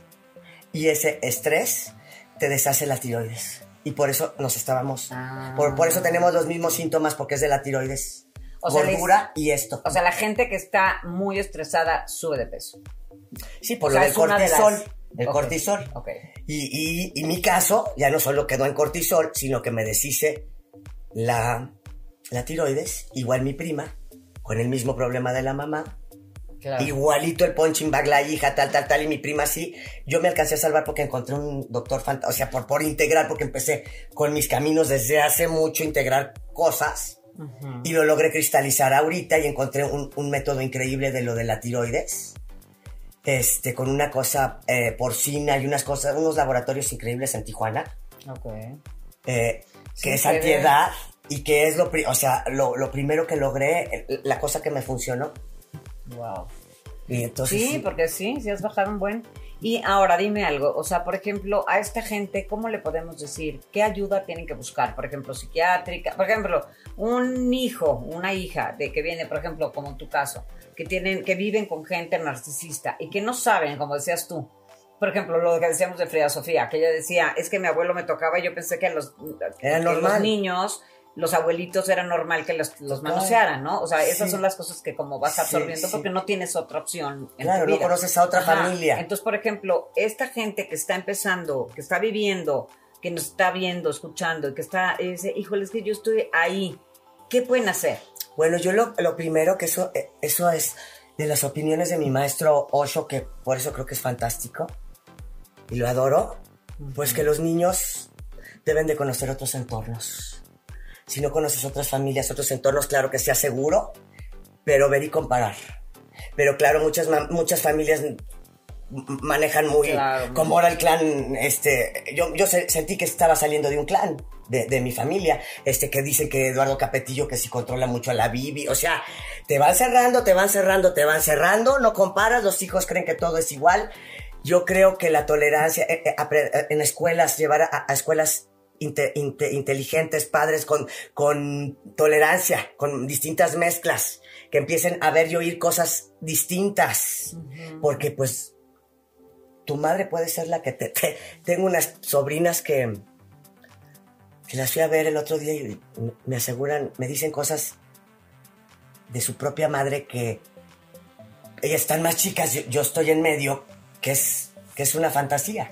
y ese estrés te deshace la tiroides. Y por eso nos estábamos, por, por, eso tenemos los mismos síntomas porque es de la tiroides. O gordura y esto. O sea, la gente que está muy estresada sube de peso. Sí, por lo del cortisol. El cortisol. Y, y, mi caso ya no solo quedó en cortisol, sino que me deshice la, la tiroides, igual mi prima, con el mismo problema de la mamá. Igualito el punching bag, la hija, tal, tal, tal, y mi prima sí. Yo me alcancé a salvar porque encontré un doctor fantástico, o sea, por, por integrar, porque empecé con mis caminos desde hace mucho, integrar cosas. Y lo logré cristalizar ahorita y encontré un, método increíble de lo de la tiroides. Este, con una cosa eh, porcina y unas cosas, unos laboratorios increíbles en Tijuana. Ok. Eh, que es antiedad. Y que es lo, o sea, lo, primero que logré, la cosa que me funcionó. Wow. Y entonces, sí, porque sí, sí has bajado un buen. Y ahora dime algo, o sea, por ejemplo, a esta gente, ¿cómo le podemos decir? ¿Qué ayuda tienen que buscar? Por ejemplo, psiquiátrica, por ejemplo, un hijo, una hija de que viene, por ejemplo, como en tu caso, que tienen, que viven con gente narcisista y que no saben, como decías tú, por ejemplo, lo que decíamos de Frida Sofía, que ella decía, es que mi abuelo me tocaba y yo pensé que los, que los niños los abuelitos era normal que los, los manosearan, ¿no? O sea, esas son las cosas que como vas absorbiendo porque no tienes otra opción. En claro, no conoces a otra familia. Entonces, por ejemplo, esta gente que está empezando, que está viviendo, que nos está viendo, escuchando, que está, dice, híjole, es que yo estoy ahí, ¿qué pueden hacer? Bueno, yo lo, lo primero que eso, eh, eso es de las opiniones de mi maestro Osho, que por eso creo que es fantástico y lo adoro, pues que los niños deben de conocer otros entornos si no conoces otras familias, otros entornos, claro que sea seguro, pero ver y comparar. Pero claro, muchas, muchas familias manejan muy como ahora el clan este yo, yo sentí que estaba saliendo de un clan de, de, mi familia este que dice que Eduardo Capetillo que si controla mucho a la Bibi. O sea te van cerrando te van cerrando te van cerrando no comparas los hijos creen que todo es igual. Yo creo que la tolerancia eh, eh, en escuelas llevar a escuelas inteligentes, padres con, con tolerancia, con distintas mezclas, que empiecen a ver y oír cosas distintas, porque pues tu madre puede ser la que te, Tengo unas sobrinas que, que las fui a ver el otro día y me aseguran, me dicen cosas de su propia madre que ellas están más chicas, yo, estoy en medio, que es, que es una fantasía.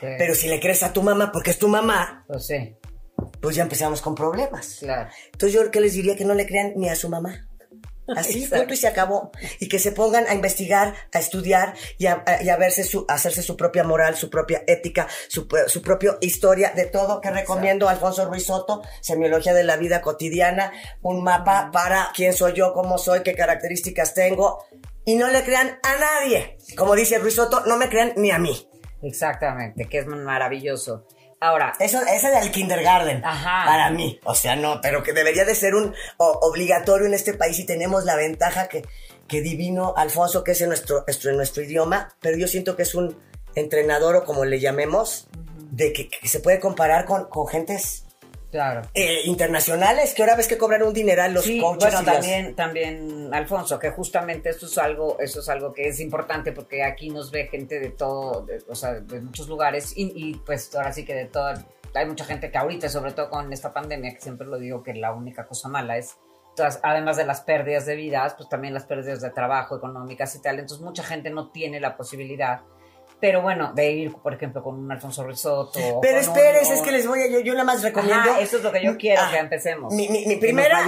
Pero si le crees a tu mamá porque es tu mamá, pues sí. Pues ya empezamos con problemas. Claro. Entonces yo que les diría que no le crean ni a su mamá. Así, punto y se acabó. Y que se pongan a investigar, a estudiar y a, verse su, hacerse su propia moral, su propia ética, su, su propia historia de todo que recomiendo Alfonso Ruiz Soto, Semiología de la Vida Cotidiana, un mapa para quién soy yo, cómo soy, qué características tengo. Y no le crean a nadie. Como dice Ruiz Soto, no me crean ni a mí. Exactamente, que es maravilloso. Ahora. Eso, ese del kindergarten. Ajá. Para mí. O sea, no, pero que debería de ser un obligatorio en este país y tenemos la ventaja que, que divino Alfonso, que es en nuestro, en nuestro idioma, pero yo siento que es un entrenador o como le llamemos, de que, se puede comparar con, con gentes Claro. Eh, internacionales, que ahora ves que cobran un dineral los sí, coaches. Bueno, también, también, Alfonso, que justamente esto es algo, eso es algo que es importante porque aquí nos ve gente de todo, o sea, de muchos lugares y, pues ahora sí que de todo, hay mucha gente que ahorita, sobre todo con esta pandemia, que siempre lo digo que la única cosa mala es además de las pérdidas de vidas, pues también las pérdidas de trabajo, económicas y tal. Entonces mucha gente no tiene la posibilidad pero bueno, de ir, por ejemplo, con un Alfonso Risotto. Pero esperes, es que les voy a, yo, yo nada más recomiendo. eso es lo que yo quiero, que empecemos. Mi, mi, mi primera,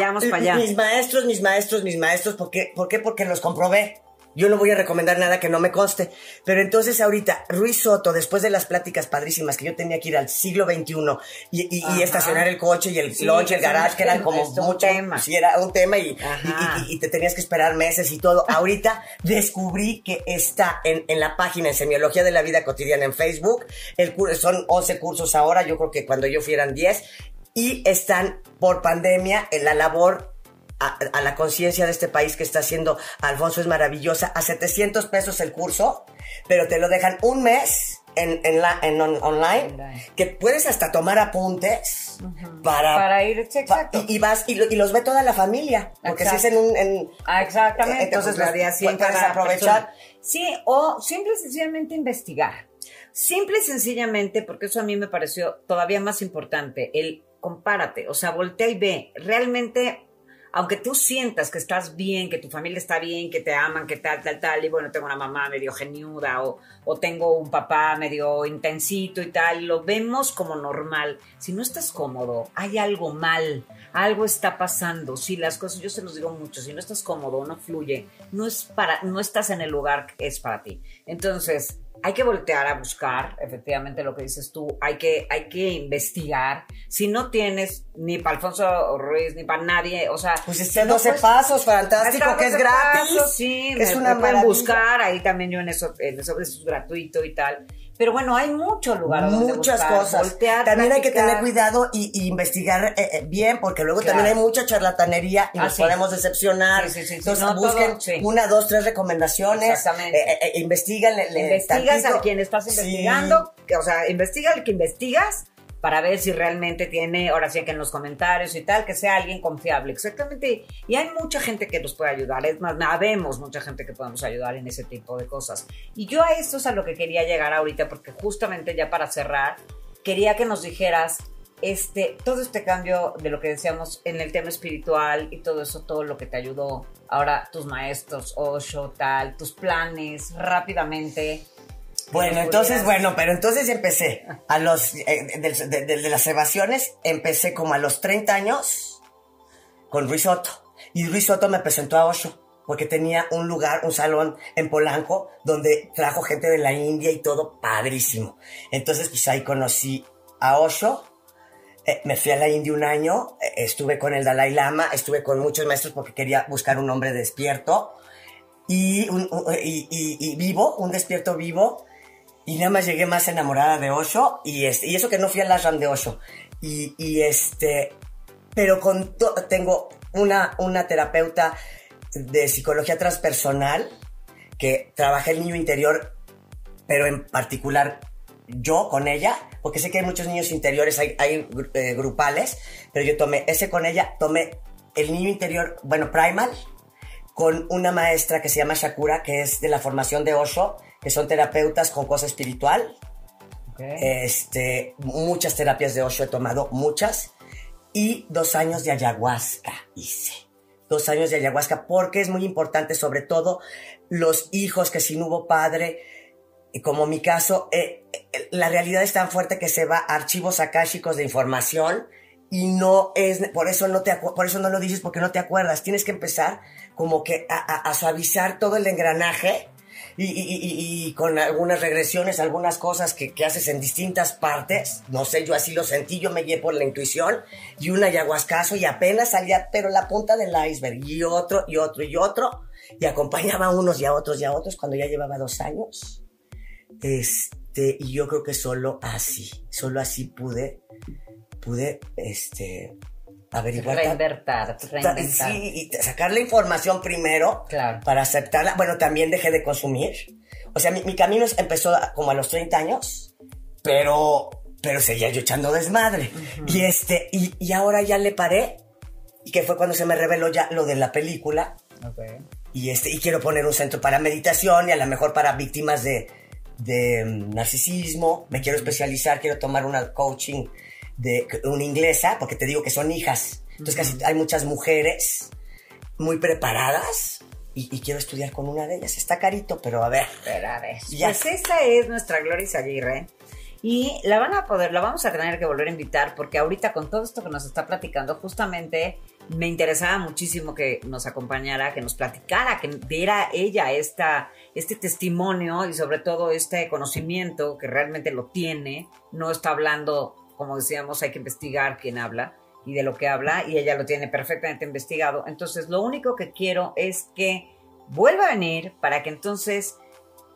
mis maestros, mis maestros, mis maestros, ¿por qué? ¿por qué? Porque los comprobé. Yo no voy a recomendar nada que no me conste. Pero entonces ahorita, Ruiz Soto, después de las pláticas padrísimas que yo tenía que ir al siglo XXI y, estacionar el coche y el el garage, que eran como mucho... tema. Sí, era un tema y, y, te tenías que esperar meses y todo. ahorita descubrí que está en, en, la página en Semiología de la Vida Cotidiana en Facebook. El, son 11 cursos ahora, yo creo que cuando yo fui eran 10. Y están por pandemia en la labor a, la conciencia de este país que está haciendo Alfonso es maravillosa, a 700 pesos el curso, pero te lo dejan un mes en, en, la, en online, que puedes hasta tomar apuntes para, para ir, exacto. y, vas y, los ve toda la familia, porque si es en un... En, ah, exactamente. Entonces, pues, la puedes aprovechar. Sí, o simple y sencillamente investigar. Simple y sencillamente, porque eso a mí me pareció todavía más importante, el compárate, o sea, voltea y ve, realmente aunque tú sientas que estás bien, que tu familia está bien, que te aman, que tal, tal, tal, y bueno, tengo una mamá medio geniuda o, o tengo un papá medio intensito y tal, lo vemos como normal. Si no estás cómodo, hay algo mal, algo está pasando. Si las cosas, yo se los digo mucho, si no estás cómodo, no fluye, no es para, no estás en el lugar que es para ti. Entonces, hay que voltear a buscar, efectivamente lo que dices tú, hay que, hay que investigar. Si no tienes ni para Alfonso Ruiz, ni para nadie, o sea... Pues este 12 pues, pasos, fantástico, que es gratis. sí, es una pueden buscar, ahí también yo en eso, en eso, eso es gratuito y tal. Pero bueno, hay muchos lugares Muchas cosas. también hay que tener cuidado y, investigar eh, eh, bien, porque luego también hay mucha charlatanería y nos podemos decepcionar. Sí, sí, Entonces busquen una, dos, tres recomendaciones. Exactamente. Eh, eh investigan. Investigas a quien estás investigando. o sea, investiga al que investigas para ver si realmente tiene, ahora sí que en los comentarios y tal, que sea alguien confiable. Exactamente. Y hay mucha gente que nos puede ayudar. Es más, sabemos mucha gente que podemos ayudar en ese tipo de cosas. Y yo a esto es a lo que quería llegar ahorita, porque justamente ya para cerrar, quería que nos dijeras este, todo este cambio de lo que decíamos en el tema espiritual y todo eso, todo lo que te ayudó, ahora tus maestros, Osho, tal, tus planes, rápidamente, bueno, entonces, bueno, pero entonces empecé a los, eh, de, las evasiones, empecé como a los 30 años con Ruiz Soto. Y Ruiz Soto me presentó a Osho, porque tenía un lugar, un salón en Polanco, donde trajo gente de la India y todo padrísimo. Entonces, pues ahí conocí a Osho. Eh, me fui a la India un año, eh, estuve con el Dalai Lama, estuve con muchos maestros porque quería buscar un hombre despierto y, y, y vivo, un despierto vivo y nada más llegué más enamorada de Osho y, este, y eso que no fui al ashram de Osho. Y, y este, pero con tengo una, una terapeuta de psicología transpersonal que trabajé el niño interior, pero en particular yo con ella, porque sé que hay muchos niños interiores, hay, hay eh, grupales, pero yo tomé ese con ella, tomé el niño interior, bueno, primal, con una maestra que se llama Shakura, que es de la formación de Osho, que son terapeutas con cosa espiritual. Este, muchas terapias de Osho he tomado, muchas. Y dos años de ayahuasca hice. Dos años de ayahuasca porque es muy importante, sobre todo los hijos que si no hubo padre, como mi caso, eh, eh, la realidad es tan fuerte que se va a archivos akáshicos de información y no es, por eso no te, por eso no lo dices porque no te acuerdas. Tienes que empezar como que a suavizar todo el engranaje y, con algunas regresiones, algunas cosas que, haces en distintas partes. No sé, yo así lo sentí, yo me guié por la intuición y un ayahuascazo y apenas salía, pero la punta del iceberg y otro y otro y otro. Y acompañaba a unos y a otros y a otros cuando ya llevaba dos años. Este, y yo creo que solo así, solo así pude, pude, este, averiguar. Reinvertar, reinventar. Sí, y sacar la información primero Claro. para aceptarla. Bueno, también dejé de consumir. O sea, mi, mi camino empezó como a los 30 años, pero, pero seguía yo echando desmadre. Y este, y, y ahora ya le paré, y que fue cuando se me reveló ya lo de la película. Ok. Y este, y quiero poner un centro para meditación y a lo mejor para víctimas de, de mm, narcisismo. Me quiero especializar, quiero tomar una coaching de una inglesa, porque te digo que son hijas. Entonces casi hay muchas mujeres muy preparadas y, y quiero estudiar con una de ellas. Está carito, pero a ver. Pero a ver, Ya. Pues esa es nuestra Gloria Aguirre. Y la van a poder, la vamos a tener que volver a invitar porque ahorita con todo esto que nos está platicando, justamente me interesaba muchísimo que nos acompañara, que nos platicara, que diera ella esta, este testimonio y sobre todo este conocimiento que realmente lo tiene, no está hablando, como decíamos, hay que investigar quién habla y de lo que habla y ella lo tiene perfectamente investigado. Entonces lo único que quiero es que vuelva a venir para que entonces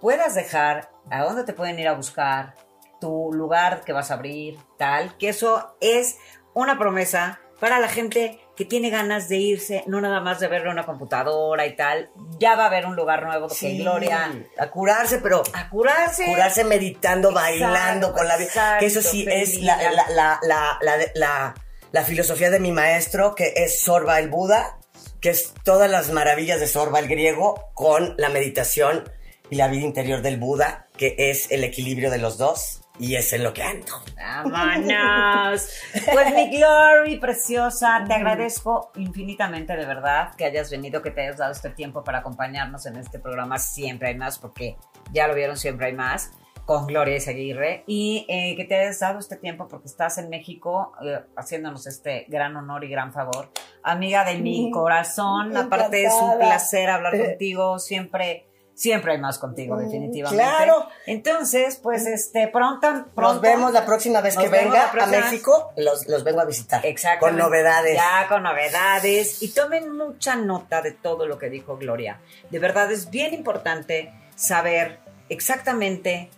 puedas dejar a dónde te pueden ir a buscar, tu lugar que vas a abrir, tal, que eso es una promesa para la gente que tiene ganas de irse, no nada más de verlo en una computadora y tal, ya va a haber un lugar nuevo que Gloria a curarse, pero a curarse. curarse meditando, Exacto, bailando con la vida. exacto, Que eso sí feliz. es la, la, la, la, la, la- la filosofía de mi maestro, que es Sorba el Buda, que es todas las maravillas de Sorba el griego con la meditación y la vida interior del Buda, que es el equilibrio de los dos. Y es en lo que ando. ¡Vámonos! Pues mi Glory, preciosa, te agradezco infinitamente de verdad que hayas venido, que te hayas dado este tiempo para acompañarnos en este programa Siempre hay más, porque ya lo vieron, siempre hay más, con Gloria Aguirre, y eh, que te hayas dado este tiempo porque estás en México eh, haciéndonos este gran honor y gran favor. Amiga de mi corazón, aparte es un placer hablar contigo, siempre... Siempre hay más contigo, definitivamente. claro. Entonces, pues, este, pronto, pronto. Nos vemos la próxima vez que venga a México. Los, los vengo a visitar. Exacto. Con novedades. Ya, con novedades. Y tomen mucha nota de todo lo que dijo Gloria. De verdad es bien importante saber exactamente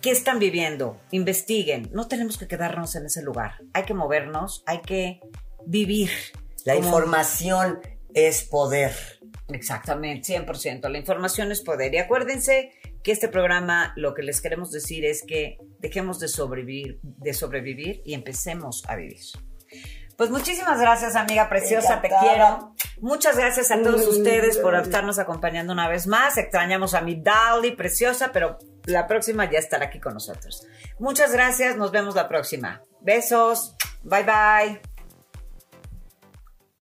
qué están viviendo. Investiguen. No tenemos que quedarnos en ese lugar. Hay que movernos, hay que vivir. La Como- información es poder. Exactamente, 100%. La información es poder. Y acuérdense que este programa lo que les queremos decir es que dejemos de sobrevivir, de sobrevivir y empecemos a vivir. Pues muchísimas gracias, amiga preciosa, te quiero. Muchas gracias a todos ustedes por estarnos acompañando una vez más. Extrañamos a mi Dali preciosa, pero la próxima ya estará aquí con nosotros. Muchas gracias, nos vemos la próxima. Besos, bye bye.